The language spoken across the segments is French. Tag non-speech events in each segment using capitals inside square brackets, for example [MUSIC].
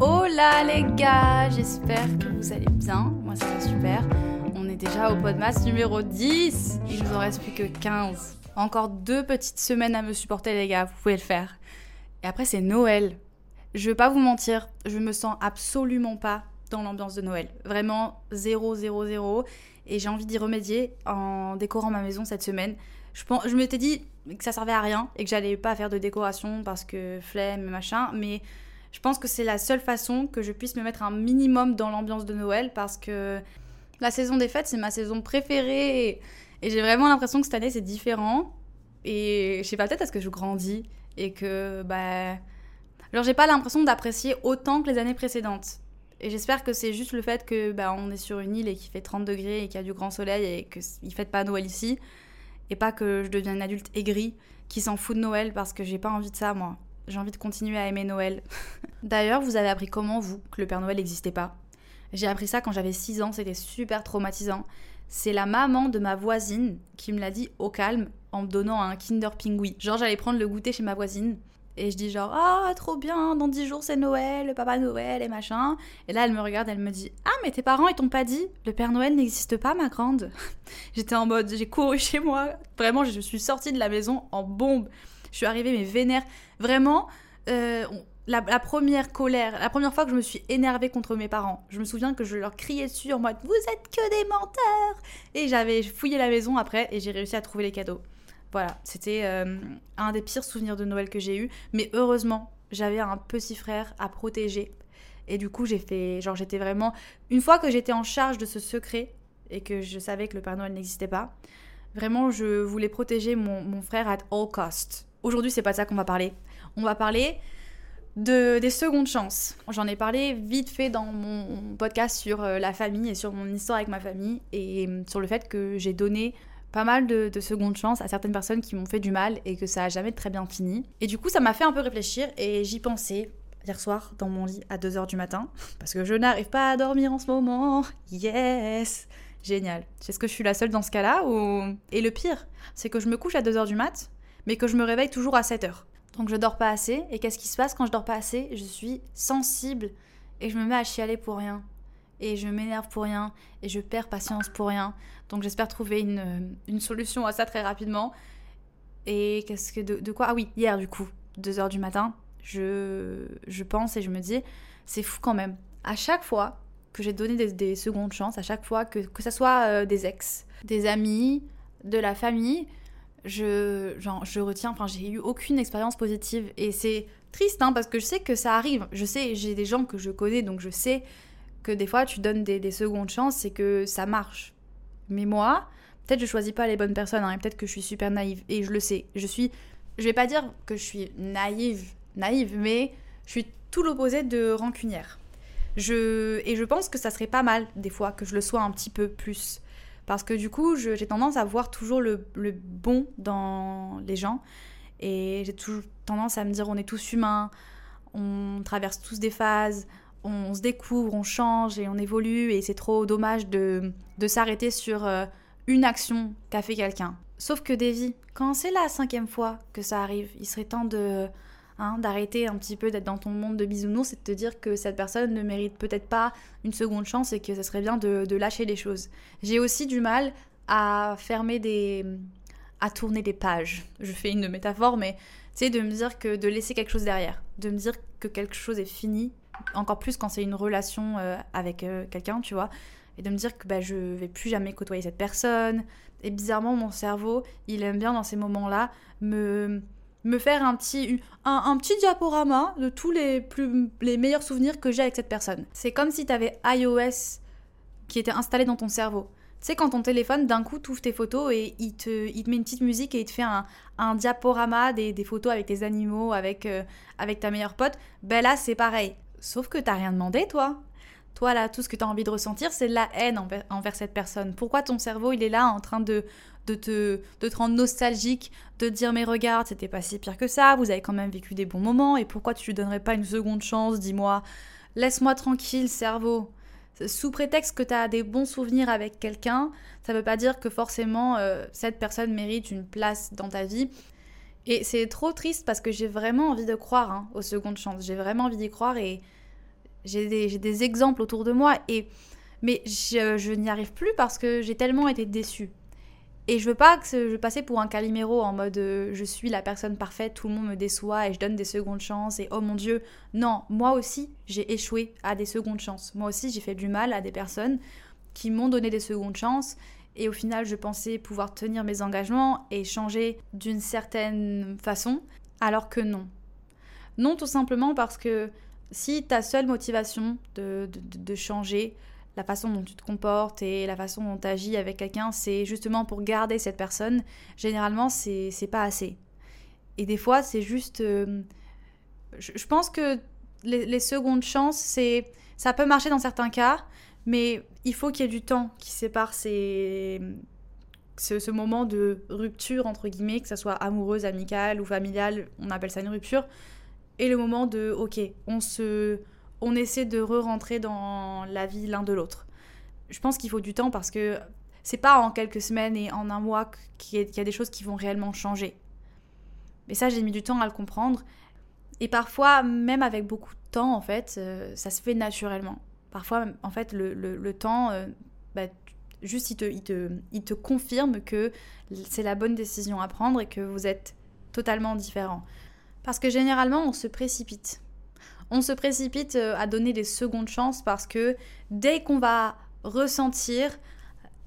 Hola les gars, j'espère que vous allez bien. Moi ça va super. On est déjà au Podmas numéro 10. Il nous en reste plus que 15. Encore deux petites semaines à me supporter les gars, vous pouvez le faire. Et après c'est Noël. Je vais pas vous mentir, je me sens absolument pas dans l'ambiance de Noël. Vraiment 0 0 0 et j'ai envie d'y remédier en décorant ma maison cette semaine. Je, pense, je m'étais dit que ça servait à rien et que j'allais pas faire de décoration parce que flemme et machin, mais je pense que c'est la seule façon que je puisse me mettre un minimum dans l'ambiance de Noël parce que la saison des fêtes, c'est ma saison préférée. Et j'ai vraiment l'impression que cette année, c'est différent. Et je sais pas, peut-être parce que je grandis et que, bah. Alors, j'ai pas l'impression d'apprécier autant que les années précédentes. Et j'espère que c'est juste le fait que bah, on est sur une île et qu'il fait 30 degrés et qu'il y a du grand soleil et qu'il fête pas Noël ici. Et pas que je devienne adulte aigrie qui s'en fout de Noël parce que j'ai pas envie de ça, moi. J'ai envie de continuer à aimer Noël. [LAUGHS] D'ailleurs, vous avez appris comment, vous, que le Père Noël n'existait pas? J'ai appris ça quand j'avais 6 ans, c'était super traumatisant. C'est la maman de ma voisine qui me l'a dit au calme en me donnant un Kinder Pingui. Genre, j'allais prendre le goûter chez ma voisine et je dis genre ah trop bien dans 10 jours c'est Noël le papa Noël et machin. Et là elle me regarde elle me dit ah mais tes parents ils t'ont pas dit le Père Noël n'existe pas ma grande? [LAUGHS] J'étais en mode j'ai couru [LAUGHS] chez moi. Vraiment je suis sortie de la maison en bombe. Je suis arrivée mais vénère. Vraiment euh, la, la, première colère, la première fois que je me suis énervée contre mes parents, je me souviens que je leur criais dessus en mode Vous êtes que des menteurs! Et j'avais fouillé la maison après et j'ai réussi à trouver les cadeaux. Voilà, c'était euh, un des pires souvenirs de Noël que j'ai eu. Mais heureusement, j'avais un petit frère à protéger. Et du coup, j'ai fait. Genre, j'étais vraiment. Une fois que j'étais en charge de ce secret et que je savais que le Père Noël n'existait pas, vraiment, je voulais protéger mon, frère at all cost. Aujourd'hui, c'est pas de ça qu'on va parler. On va parler de, des secondes chances. J'en ai parlé vite fait dans mon podcast sur euh, la famille et sur mon histoire avec ma famille et euh, sur le fait que j'ai donné pas mal de, de, secondes chances à certaines personnes qui m'ont fait du mal et que ça a jamais très bien fini. Et du coup, ça m'a fait un peu réfléchir et j'y pensais hier soir dans mon lit à 2h du matin [LAUGHS] parce que je n'arrive pas à dormir en ce moment. Yes Génial. Est-ce que je suis la seule dans ce cas-là ou... Et le pire, c'est que je me couche à 2h du mat, mais que je me réveille toujours à 7h. Donc je dors pas assez. Et qu'est-ce qui se passe quand je dors pas assez? Je suis sensible et je me mets à chialer pour rien. Et je m'énerve pour rien. Et je perds patience pour rien. Donc j'espère trouver une, une, solution à ça très rapidement. Et qu'est-ce que de, quoi? Ah oui, hier du coup, 2h du matin, je, je pense et je me dis, c'est fou quand même. À chaque fois que j'ai donné des, des, secondes chances, à chaque fois que, que ce soit euh, des ex, des amis, de la famille, je, je retiens, enfin, j'ai eu aucune expérience positive. Et c'est triste, hein, parce que je sais que ça arrive. Je sais, j'ai des gens que je connais, donc je sais que des fois, tu donnes des, des secondes chances et que ça marche. Mais moi, peut-être je choisis pas les bonnes personnes, hein, et peut-être que je suis super naïve. Et je le sais. Je suis, je vais pas dire que je suis naïve, naïve, mais je suis tout l'opposé de rancunière. Je, et je pense que ça serait pas mal, des fois, que je le sois un petit peu plus. Parce que du coup, j'ai tendance à voir toujours le, le, bon dans les gens. Et j'ai toujours tendance à me dire on est tous humains, on traverse tous des phases, on se découvre, on change et on évolue. Et c'est trop dommage de, de s'arrêter sur euh, une action qu'a fait quelqu'un. Sauf que Davy, quand c'est la cinquième fois que ça arrive, il serait temps de Hein, d'arrêter un petit peu d'être dans ton monde de bisounours et de te dire que cette personne ne mérite peut-être pas une seconde chance et que ce serait bien de, de lâcher les choses. J'ai aussi du mal à fermer des. à tourner des pages. Je fais une métaphore, mais sais, de me dire que de laisser quelque chose derrière, de me dire que quelque chose est fini, encore plus quand c'est une relation euh, avec euh, quelqu'un, tu vois, et de me dire que bah, je vais plus jamais côtoyer cette personne. Et bizarrement, mon cerveau, il aime bien dans ces moments-là me me faire un petit, un, petit diaporama de tous les, plus, les meilleurs souvenirs que j'ai avec cette personne. C'est comme si tu avais iOS qui était installé dans ton cerveau. sais, quand ton téléphone, d'un coup, t'ouvre tes photos et il te, il te met une petite musique et il te fait un, un diaporama des, des, photos avec tes animaux, avec, euh, avec ta meilleure pote, ben là, c'est pareil. Sauf que t'as rien demandé, toi. Toi, là, tout ce que t'as envie de ressentir, c'est de la haine envers, cette personne. Pourquoi ton cerveau, il est là en train de, de, te, de te rendre nostalgique, de te dire, mais regarde, c'était pas si pire que ça, vous avez quand même vécu des bons moments, et pourquoi tu lui donnerais pas une seconde chance, dis-moi. Laisse-moi tranquille, cerveau sous prétexte que tu as des bons souvenirs avec quelqu'un, ça ne veut pas dire que forcément euh, cette personne mérite une place dans ta vie. Et c'est trop triste parce que j'ai vraiment envie de croire hein, aux secondes chances. J'ai vraiment envie d'y croire et j'ai des, exemples autour de moi. Et, mais je, n'y arrive plus parce que j'ai tellement été déçue. Et je veux pas que je passe pour un caliméro en mode euh, je suis la personne parfaite, tout le monde me déçoit et je donne des secondes chances et oh mon dieu. Non, moi aussi j'ai échoué à des secondes chances. Moi aussi j'ai fait du mal à des personnes qui m'ont donné des secondes chances et au final je pensais pouvoir tenir mes engagements et changer d'une certaine façon alors que non. Non tout simplement parce que si ta seule motivation de, de, changer, la façon dont tu te comportes et la façon dont tu agis avec quelqu'un, c'est justement pour garder cette personne. Généralement, c'est pas assez. Et des fois, c'est juste. Euh, je, pense que les, secondes chances, c'est ça peut marcher dans certains cas, mais il faut qu'il y ait du temps qui sépare ces, ce, moment de rupture, entre guillemets, que ce soit amoureuse, amicale ou familiale, on appelle ça une rupture, et le moment de, ok, on se on essaie de re-rentrer dans la vie l'un de l'autre. Je pense qu'il faut du temps parce que c'est pas en quelques semaines et en un mois qu'il y, a des choses qui vont réellement changer. Mais ça, j'ai mis du temps à le comprendre. Et parfois, même avec beaucoup de temps, en fait, euh, ça se fait naturellement. Parfois, en fait, le, temps, euh, bah, juste, il te, confirme que c'est la bonne décision à prendre et que vous êtes totalement différents. Parce que généralement, on se précipite on se précipite euh, à donner des secondes chances parce que dès qu'on va ressentir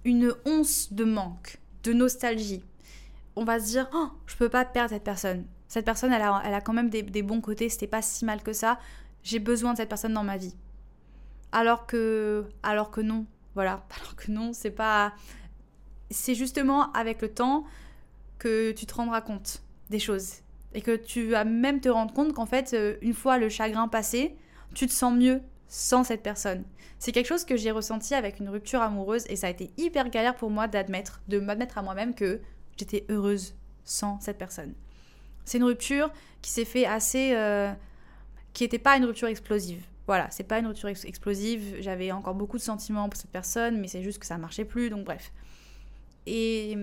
une once de manque, de nostalgie, on va se dire oh, je peux pas perdre cette personne. Cette personne, elle a, quand même des, bons côtés, c'était pas si mal que ça. J'ai besoin de cette personne dans ma vie. Alors que, alors que non, voilà. [LAUGHS] Alors que non, c'est pas. C'est justement avec le temps que tu te rendras compte des choses et que tu vas même te rendre compte qu'en fait, euh, une fois le chagrin passé, tu te sens mieux sans cette personne. C'est quelque chose que j'ai ressenti avec une rupture amoureuse et ça a été hyper galère pour moi d'admettre, de m'admettre à moi-même que j'étais heureuse sans cette personne. C'est une rupture qui s'est fait assez... Euh, qui n'était pas une rupture explosive. Voilà, c'est pas une rupture explosive. J'avais encore beaucoup de sentiments pour cette personne, mais c'est juste que ça marchait plus, donc bref. Et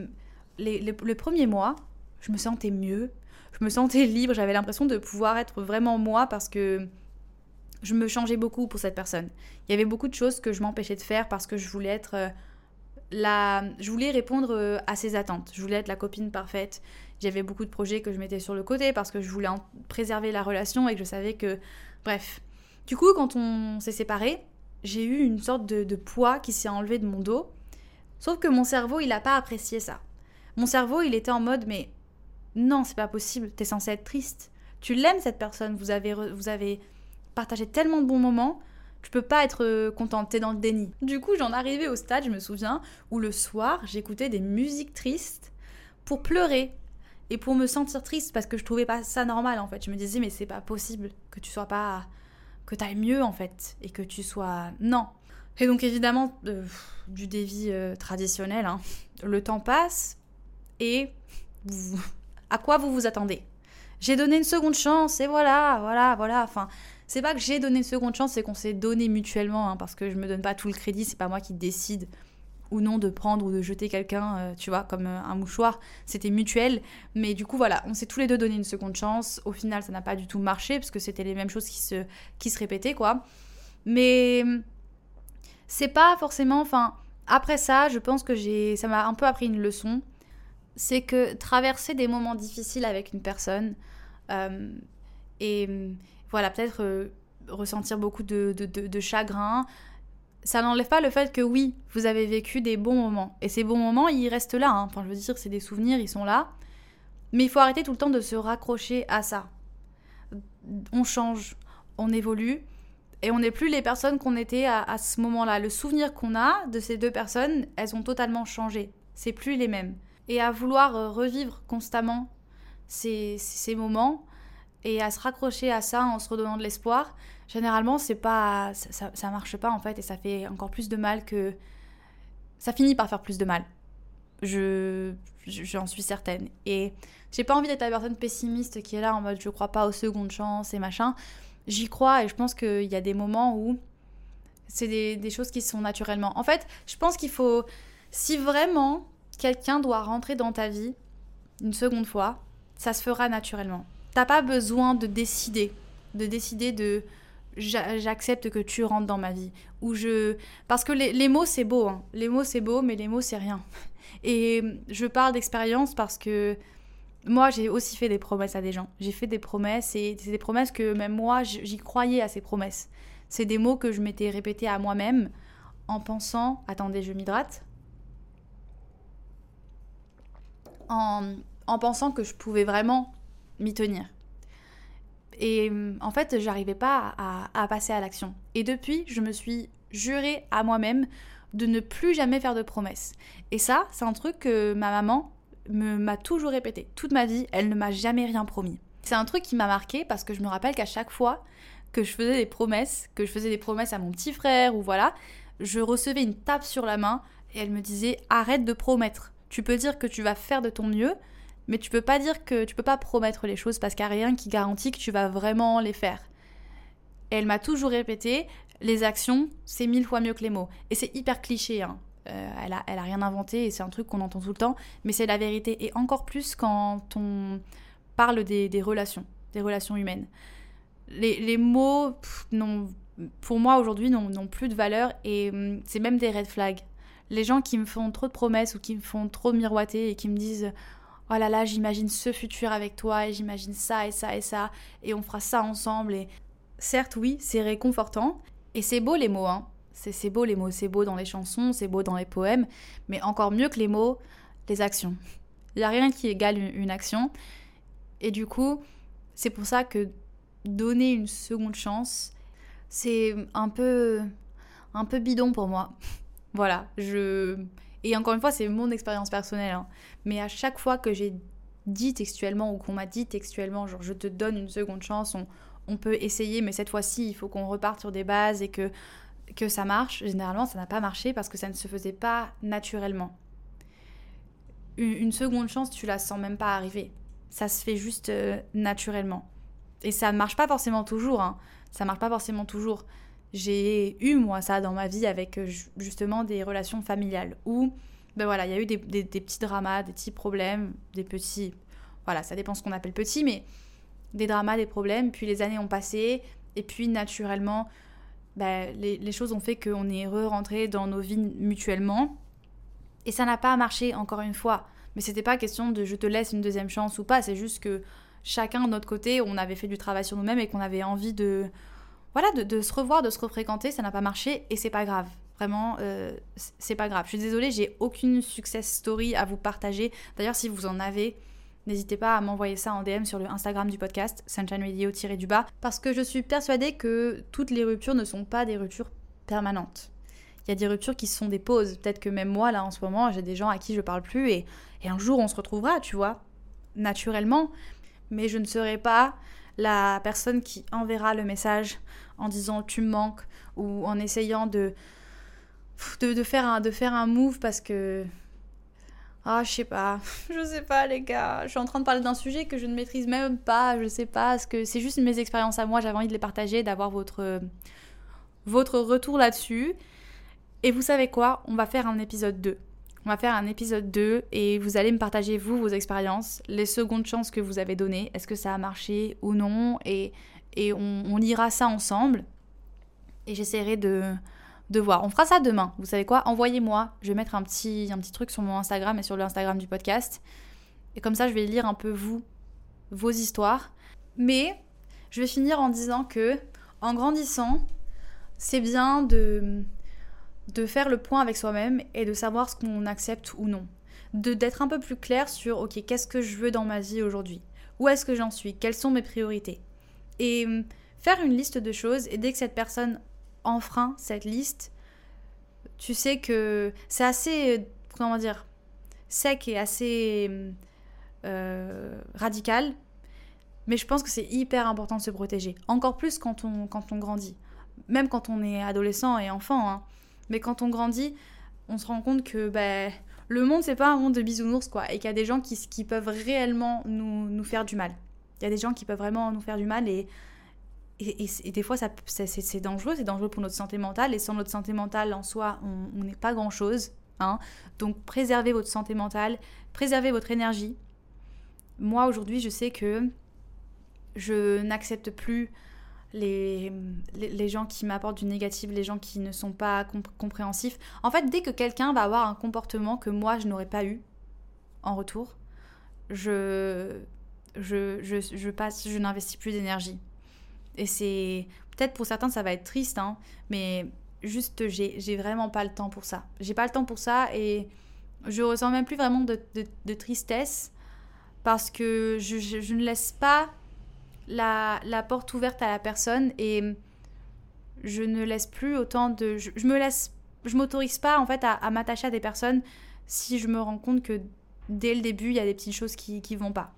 les, les, le premier mois, je me sentais mieux, je me sentais libre, j'avais l'impression de pouvoir être vraiment moi parce que je me changeais beaucoup pour cette personne. Il y avait beaucoup de choses que je m'empêchais de faire parce que je voulais être euh, la... Je voulais répondre euh, à ses attentes. Je voulais être la copine parfaite. J'avais beaucoup de projets que je mettais sur le côté parce que je voulais en préserver la relation et que je savais que... Bref. Du coup, quand on s'est séparés, j'ai eu une sorte de, de poids qui s'est enlevé de mon dos. Sauf que mon cerveau, il n'a pas apprécié ça. Mon cerveau, il était en mode, mais non, c'est pas possible, t'es censé être triste. Tu l'aimes cette personne, vous avez, vous avez partagé tellement de bons moments, tu peux pas être euh, contente, t'es dans le déni. Du coup, j'en arrivais au stade, je me souviens, où le soir, j'écoutais des musiques tristes pour pleurer et pour me sentir triste parce que je trouvais pas ça normal en fait. Je me disais, mais c'est pas possible que tu sois pas. Que t'ailles mieux en fait et que tu sois. Non. Et donc évidemment, euh, du dévi euh, traditionnel, hein. le temps passe et à quoi vous vous attendez? J'ai donné une seconde chance et voilà, voilà, voilà. Enfin, c'est pas que j'ai donné une seconde chance, c'est qu'on s'est donné mutuellement, hein, parce que je me donne pas tout le crédit, c'est pas moi qui décide ou non de prendre ou de jeter quelqu'un, euh, tu vois, comme euh, un mouchoir. C'était mutuel. Mais du coup, voilà, on s'est tous les deux donné une seconde chance. Au final, ça n'a pas du tout marché, parce que c'était les mêmes choses qui se, qui se répétaient, quoi. Mais c'est pas forcément. Enfin, après ça, je pense que j'ai. Ça m'a un peu appris une leçon c'est que traverser des moments difficiles avec une personne euh, et voilà, peut-être euh, ressentir beaucoup de, chagrin, ça n'enlève pas le fait que oui, vous avez vécu des bons moments. Et ces bons moments, ils restent là. Hein. Enfin, je veux dire, c'est des souvenirs, ils sont là. Mais il faut arrêter tout le temps de se raccrocher à ça. On change, on évolue. Et on n'est plus les personnes qu'on était à, ce moment-là. Le souvenir qu'on a de ces deux personnes, elles ont totalement changé. C'est plus les mêmes. Et à vouloir euh, revivre constamment ces, ces moments et à se raccrocher à ça en se redonnant de l'espoir, généralement, c'est pas, ça, ça, marche pas en fait et ça fait encore plus de mal que. Ça finit par faire plus de mal. Je, j'en suis certaine. Et j'ai pas envie d'être la personne pessimiste qui est là en mode je crois pas aux secondes chances et machin. J'y crois et je pense qu'il y a des moments où c'est des, des, choses qui sont naturellement. En fait, je pense qu'il faut. Si vraiment quelqu'un doit rentrer dans ta vie une seconde fois, ça se fera naturellement. T'as pas besoin de décider. De décider de j'accepte que tu rentres dans ma vie. Ou je... Parce que les, mots, c'est beau. Hein. Les mots, c'est beau, mais les mots, c'est rien. [LAUGHS] Et je parle d'expérience parce que moi, j'ai aussi fait des promesses à des gens. J'ai fait des promesses et c'est des promesses que même moi, j'y croyais à ces promesses. C'est des mots que je m'étais répétés à moi-même en pensant... Attendez, je m'hydrate. En, en pensant que je pouvais vraiment m'y tenir. Et euh, en fait, j'arrivais pas à, passer à l'action. Et depuis, je me suis juré à moi-même de ne plus jamais faire de promesses. Et ça, c'est un truc que ma maman m'a toujours répété. Toute ma vie, elle ne m'a jamais rien promis. C'est un truc qui m'a marqué parce que je me rappelle qu'à chaque fois que je faisais des promesses, que je faisais des promesses à mon petit frère ou voilà, je recevais une tape sur la main et elle me disait arrête de promettre. Tu peux dire que tu vas faire de ton mieux, mais tu peux pas dire que tu peux pas promettre les choses parce qu'il n'y a rien qui garantit que tu vas vraiment les faire. Et elle m'a toujours répété les actions, c'est mille fois mieux que les mots. Et c'est hyper cliché, hein. euh, elle, a, elle a rien inventé et c'est un truc qu'on entend tout le temps, mais c'est la vérité. Et encore plus quand on parle des, relations, des relations humaines. Les, mots, pour moi aujourd'hui, n'ont plus de valeur et hum, c'est même des red flags. Les gens qui me font trop de promesses ou qui me font trop miroiter et qui me disent oh là là, j'imagine ce futur avec toi et j'imagine ça et ça et ça et on fera ça ensemble. Et certes, oui, c'est réconfortant et c'est beau les mots, hein. C'est beau les mots, c'est beau dans les chansons, c'est beau dans les poèmes, mais encore mieux que les mots, les actions. Il n'y a rien qui égale une, action. Et du coup, c'est pour ça que donner une seconde chance, c'est un peu, un peu bidon pour moi. [LAUGHS] voilà, je et encore une fois, c'est mon expérience personnelle. Hein. Mais à chaque fois que j'ai dit textuellement ou qu'on m'a dit textuellement, genre je te donne une seconde chance, on, peut essayer, mais cette fois-ci, il faut qu'on reparte sur des bases et que, que ça marche. Généralement, ça n'a pas marché parce que ça ne se faisait pas naturellement. Une, seconde chance, tu la sens même pas arriver. Ça se fait juste euh, naturellement. Et ça ne marche pas forcément toujours. Hein. Ça marche pas forcément toujours j'ai eu moi ça dans ma vie avec euh, justement des relations familiales où ben voilà il y a eu des, petits dramas des petits problèmes des petits voilà ça dépend ce qu'on appelle petits mais des dramas des problèmes. Puis les années ont passé et puis naturellement ben, les, choses ont fait qu'on est re-rentré dans nos vies mutuellement. Et ça n'a pas marché encore une fois. Mais c'était pas question de je te laisse une deuxième chance ou pas. C'est juste que chacun de notre côté on avait fait du travail sur nous-mêmes et qu'on avait envie de voilà, de, se revoir, de se refréquenter, ça n'a pas marché et c'est pas grave. Vraiment, euh, c'est pas grave. Je suis désolée, j'ai aucune success story à vous partager. D'ailleurs, si vous en avez, n'hésitez pas à m'envoyer ça en DM sur le Instagram du podcast, Sunshine Radio-du bas, parce que je suis persuadée que toutes les ruptures ne sont pas des ruptures permanentes. Il y a des ruptures qui sont des pauses. Peut-être que même moi, là, en ce moment, j'ai des gens à qui je parle plus et, et un jour, on se retrouvera, tu vois, naturellement. Mais je ne serai pas la personne qui enverra le message en disant tu me manques ou en essayant de, de, faire, un, de faire un move parce que. Ah, je sais pas. [LAUGHS] Je sais pas, les gars. Je suis en train de parler d'un sujet que je ne maîtrise même pas. Je sais pas. ce que c'est juste mes expériences à moi. J'avais envie de les partager, d'avoir votre, votre retour là-dessus. Et vous savez quoi? On va faire un épisode 2. On va faire un épisode 2 et vous allez me partager, vous, vos expériences, les secondes chances que vous avez données. Est-ce que ça a marché ou non? Et, et on, lira ça ensemble. Et j'essaierai de, de voir. On fera ça demain. Vous savez quoi? Envoyez-moi. Je vais mettre un petit, un petit truc sur mon Instagram et sur l'Instagram du podcast. Et comme ça, je vais lire un peu vous, vos histoires. Mais je vais finir en disant que, en grandissant, c'est bien de de faire le point avec soi-même et de savoir ce qu'on accepte ou non. De d'être un peu plus clair sur ok qu'est-ce que je veux dans ma vie aujourd'hui? Où est-ce que j'en suis? Quelles sont mes priorités? Et hum, faire une liste de choses et dès que cette personne enfreint cette liste, tu sais que c'est assez, comment dire, sec et assez euh, radical. Mais je pense que c'est hyper important de se protéger. Encore plus quand on, quand on grandit. Même quand on est adolescent et enfant. Hein. Mais quand on grandit, on se rend compte que ben, le monde, c'est pas un monde de bisounours, quoi. Et qu'il y a des gens qui, peuvent réellement nous, faire du mal. Il y a des gens qui peuvent vraiment nous faire du mal et, des fois, c'est, dangereux. C'est dangereux pour notre santé mentale. Et sans notre santé mentale en soi, on n'est pas grand-chose. Hein. Donc, préservez votre santé mentale, préservez votre énergie. Moi, aujourd'hui, je sais que je n'accepte plus les, les, gens qui m'apportent du négatif, les gens qui ne sont pas compréhensifs. En fait, dès que quelqu'un va avoir un comportement que moi, je n'aurais pas eu en retour, je, je, je, passe, je n'investis plus d'énergie. Et c'est... Peut-être pour certains, ça va être triste, hein, mais juste, j'ai vraiment pas le temps pour ça. J'ai pas le temps pour ça et je ressens même plus vraiment de, de, de tristesse parce que je, je, ne laisse pas la, porte ouverte à la personne et je ne laisse plus autant de... Je, me laisse... Je m'autorise pas en fait à, à m'attacher à des personnes si je me rends compte que dès le début, il y a des petites choses qui, qui vont pas.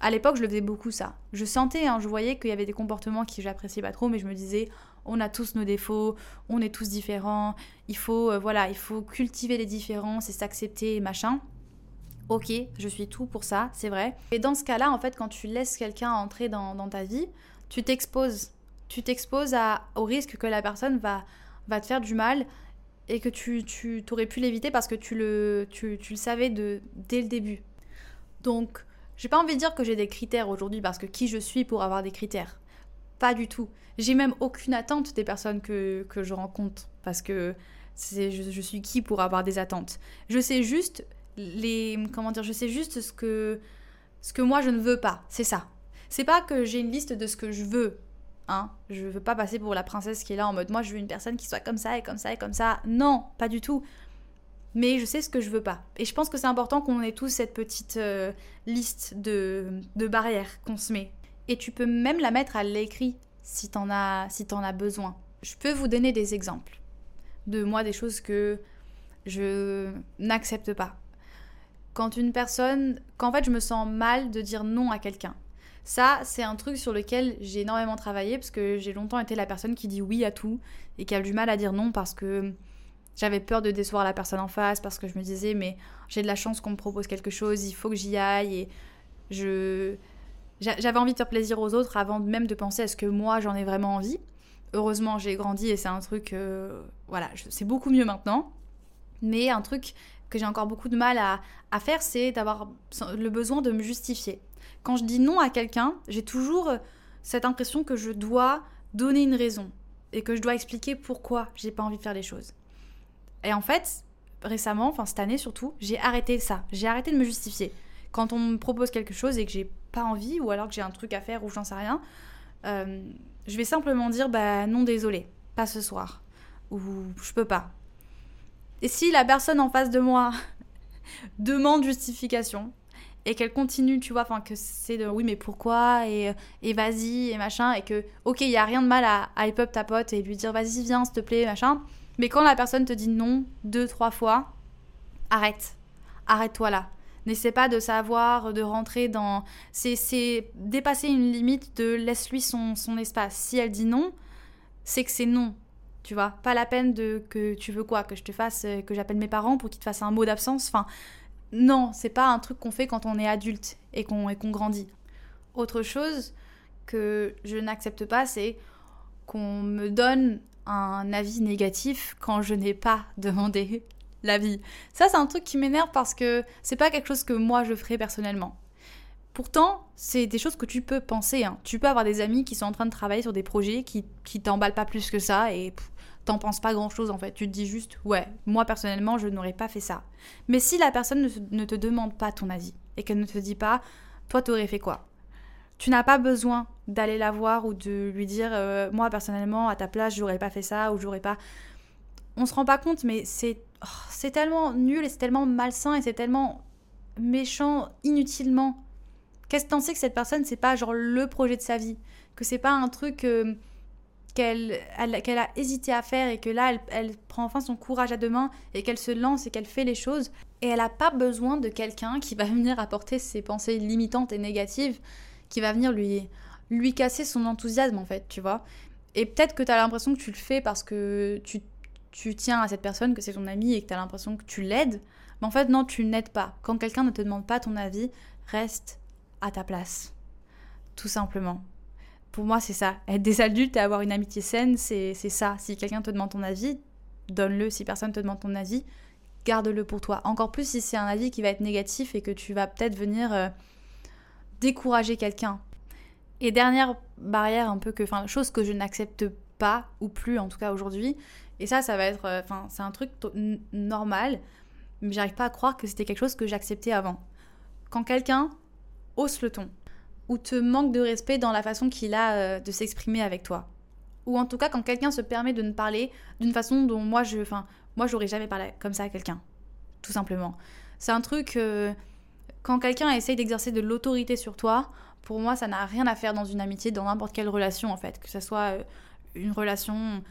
À l'époque, je le faisais beaucoup ça. Je sentais, hein, je voyais qu'il y avait des comportements qui j'appréciais pas trop, mais je me disais, on a tous nos défauts, on est tous différents, il faut, euh, voilà, il faut cultiver les différences et s'accepter, machin. Ok, je suis tout pour ça, c'est vrai. Et dans ce cas-là, en fait, quand tu laisses quelqu'un entrer dans, ta vie, tu t'exposes. Tu t'exposes au risque que la personne va, va te faire du mal et que tu, tu aurais pu l'éviter parce que tu le, tu, tu le savais de, dès le début. Donc, j'ai pas envie de dire que j'ai des critères aujourd'hui parce que qui je suis pour avoir des critères Pas du tout. J'ai même aucune attente des personnes que, que je rencontre parce que je, je suis qui pour avoir des attentes. Je sais juste les comment dire, je sais juste ce que ce que moi je ne veux pas, c'est ça. C'est pas que j'ai une liste de ce que je veux, hein. Je veux pas passer pour la princesse qui est là en mode moi je veux une personne qui soit comme ça et comme ça et comme ça. Non, pas du tout. Mais je sais ce que je veux pas. Et je pense que c'est important qu'on ait tous cette petite euh, liste de, de barrières qu'on se met. Et tu peux même la mettre à l'écrit si t'en as, si en as besoin. Je peux vous donner des exemples de moi, des choses que je n'accepte pas quand une personne, qu'en fait je me sens mal de dire non à quelqu'un. Ça, c'est un truc sur lequel j'ai énormément travaillé parce que j'ai longtemps été la personne qui dit oui à tout et qui a du mal à dire non parce que j'avais peur de décevoir la personne en face parce que je me disais mais j'ai de la chance qu'on me propose quelque chose, il faut que j'y aille et je j'avais envie de faire plaisir aux autres avant même de penser à ce que moi j'en ai vraiment envie. Heureusement, j'ai grandi et c'est un truc euh, voilà, c'est beaucoup mieux maintenant. Mais un truc que j'ai encore beaucoup de mal à, faire, c'est d'avoir le besoin de me justifier. Quand je dis non à quelqu'un, j'ai toujours euh, cette impression que je dois donner une raison et que je dois expliquer pourquoi j'ai pas envie de faire les choses. Et en fait, récemment, enfin cette année surtout, j'ai arrêté ça. J'ai arrêté de me justifier. Quand on me propose quelque chose et que j'ai pas envie ou alors que j'ai un truc à faire ou j'en sais rien, euh, je vais simplement dire bah non désolé, pas ce soir ou je peux pas. Et si la personne en face de moi [LAUGHS] demande justification et qu'elle continue, tu vois, enfin que c'est de oui mais pourquoi et, vas-y et machin et que ok il y a rien de mal à, à up ta pote et lui dire vas-y viens s'il te plaît machin, mais quand la personne te dit non deux trois fois, arrête, arrête-toi là. N'essaie pas de savoir, de rentrer dans... C'est dépasser une limite de laisse-lui son, son espace. Si elle dit non, c'est que c'est non tu vois. Pas la peine de que tu veux quoi, que je te fasse, euh, que j'appelle mes parents pour qu'ils te fassent un mot d'absence. Enfin, non, c'est pas un truc qu'on fait quand on est adulte et qu'on grandit. Autre chose que je n'accepte pas, c'est qu'on me donne un avis négatif quand je n'ai pas [LAUGHS] demandé l'avis. Ça, c'est un truc qui m'énerve parce que c'est pas quelque chose que moi je ferais personnellement. Pourtant, c'est des choses que tu peux penser. Hein. Tu peux avoir des amis qui sont en train de travailler sur des projets qui, qui t'emballent pas plus que ça et t'en penses pas grand chose en fait. Tu te dis juste, ouais, moi personnellement, je n'aurais pas fait ça. Mais si la personne ne, te demande pas ton avis et qu'elle ne te dit pas, toi, t'aurais fait quoi? Tu n'as pas besoin d'aller la voir ou de lui dire, euh, moi personnellement, à ta place, j'aurais pas fait ça ou j'aurais pas. On se rend pas compte, mais c'est oh, c'est tellement nul et c'est tellement malsain et c'est tellement méchant inutilement Qu'est-ce que t'en sais que cette personne, c'est pas genre le projet de sa vie? Que c'est pas un truc euh, qu'elle a hésité à faire et que là, elle, prend enfin son courage à deux mains et qu'elle se lance et qu'elle fait les choses. Et elle n'a pas besoin de quelqu'un qui va [LAUGHS] venir apporter ses pensées limitantes et négatives, qui va venir lui, lui casser son enthousiasme en fait, tu vois? Et peut-être que tu as l'impression que tu le fais parce que tu, tu tiens à cette personne, que c'est ton ami et que tu as l'impression que tu l'aides. Mais en fait, non, tu n'aides pas. Quand quelqu'un ne te demande pas ton avis, reste à ta place. Tout simplement. Pour moi, c'est ça. Être des adultes et avoir une amitié saine, c'est ça. Si quelqu'un te demande ton avis, donne-le. Si personne te demande ton avis, garde-le pour toi. Encore plus si c'est un avis qui va être négatif et que tu vas peut-être venir euh, décourager quelqu'un. Et dernière barrière un peu que, enfin, chose que je n'accepte pas, ou plus en tout cas aujourd'hui, et ça, ça va être, euh, enfin, c'est un truc normal, mais j'arrive pas à croire que c'était quelque chose que j'acceptais avant. Quand quelqu'un hausse le ton, ou te manque de respect dans la façon qu'il a euh, de s'exprimer avec toi, ou en tout cas quand quelqu'un se permet de ne parler d'une façon dont moi je, enfin, moi j'aurais jamais parlé comme ça à quelqu'un, tout simplement. C'est un truc, euh, quand quelqu'un essaye d'exercer de l'autorité sur toi, pour moi ça n'a rien à faire dans une amitié, dans n'importe quelle relation en fait, que ce soit euh, une relation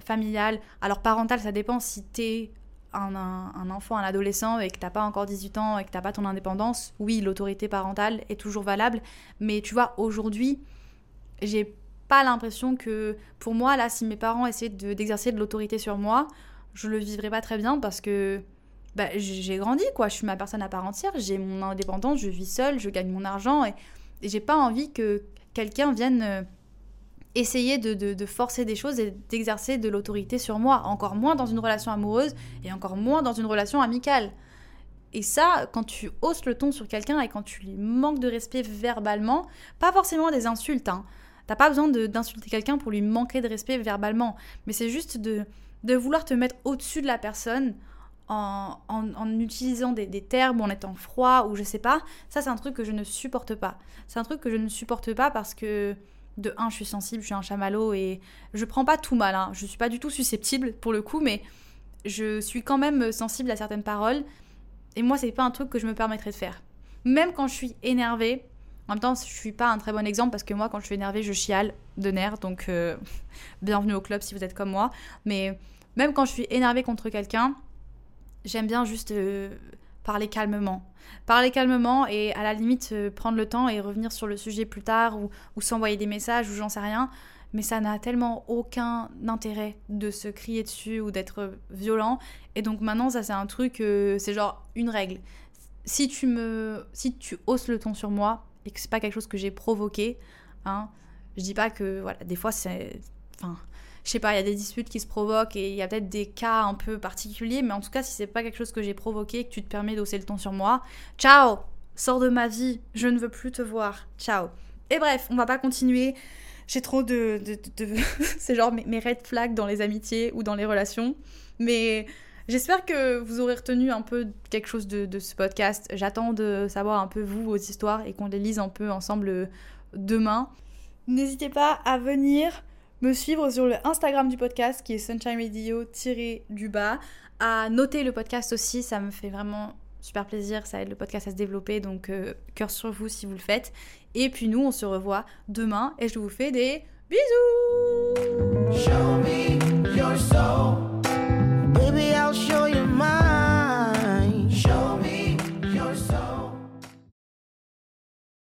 familiale. Alors parentale, ça dépend si t'es un, enfant, un adolescent et que t'as pas encore 18 ans et que t'as pas ton indépendance, oui, l'autorité parentale est toujours valable. Mais tu vois, aujourd'hui, j'ai pas l'impression que, pour moi, là, si mes parents essaient d'exercer de, l'autorité sur moi, je le vivrais pas très bien parce que bah, j'ai grandi, quoi. Je suis ma personne à part entière, j'ai mon indépendance, je vis seule, je gagne mon argent et, et j'ai pas envie que quelqu'un vienne euh, essayer de, forcer des choses et d'exercer de l'autorité sur moi, encore moins dans une relation amoureuse et encore moins dans une relation amicale. Et ça, quand tu hausses le ton sur quelqu'un et quand tu lui manques de respect verbalement, pas forcément des insultes, hein. T'as pas besoin d'insulter quelqu'un pour lui manquer de respect verbalement, mais c'est juste de, de vouloir te mettre au-dessus de la personne en, en, utilisant des, des, termes, en étant froid ou je sais pas. Ça, c'est un truc que je ne supporte pas. C'est un truc que je ne supporte pas parce que de un, je suis sensible, je suis un chamallow et je prends pas tout mal. Hein. Je suis pas du tout susceptible pour le coup, mais je suis quand même sensible à certaines paroles. Et moi, c'est pas un truc que je me permettrais de faire. Même quand je suis énervée, en même temps, je suis pas un très bon exemple parce que moi, quand je suis énervée, je chiale de nerfs. Donc, euh, [LAUGHS] bienvenue au club si vous êtes comme moi. Mais même quand je suis énervée contre quelqu'un, j'aime bien juste euh, parler calmement. Parler calmement et à la limite euh, prendre le temps et revenir sur le sujet plus tard ou, s'envoyer des messages ou j'en sais rien. Mais ça n'a tellement aucun intérêt de se crier dessus ou d'être violent. Et donc maintenant, ça c'est un truc, euh, c'est genre une règle. Si tu me, si tu hausses le ton sur moi et que c'est pas quelque chose que j'ai provoqué, hein, je dis pas que voilà, des fois c'est, enfin, je sais pas, il y a des disputes qui se provoquent et il y a peut-être des cas un peu particuliers, mais en tout cas, si c'est pas quelque chose que j'ai provoqué, que tu te permets d'hausser le ton sur moi, ciao, sors de ma vie, je ne veux plus te voir, ciao. Et bref, on va pas continuer. J'ai trop de. [LAUGHS] c'est genre mes, red flags dans les amitiés ou dans les relations. Mais j'espère que vous aurez retenu un peu quelque chose de, de ce podcast. J'attends de savoir un peu vous, vos histoires et qu'on les lise un peu ensemble euh, demain. N'hésitez pas à venir me suivre sur le Instagram du podcast qui est Sunshine Radio-du bas, à noter le podcast aussi, ça me fait vraiment super plaisir, ça aide le podcast à se développer, donc euh, cœur sur vous si vous le faites. Et puis nous, on se revoit demain et je vous fais des bisous.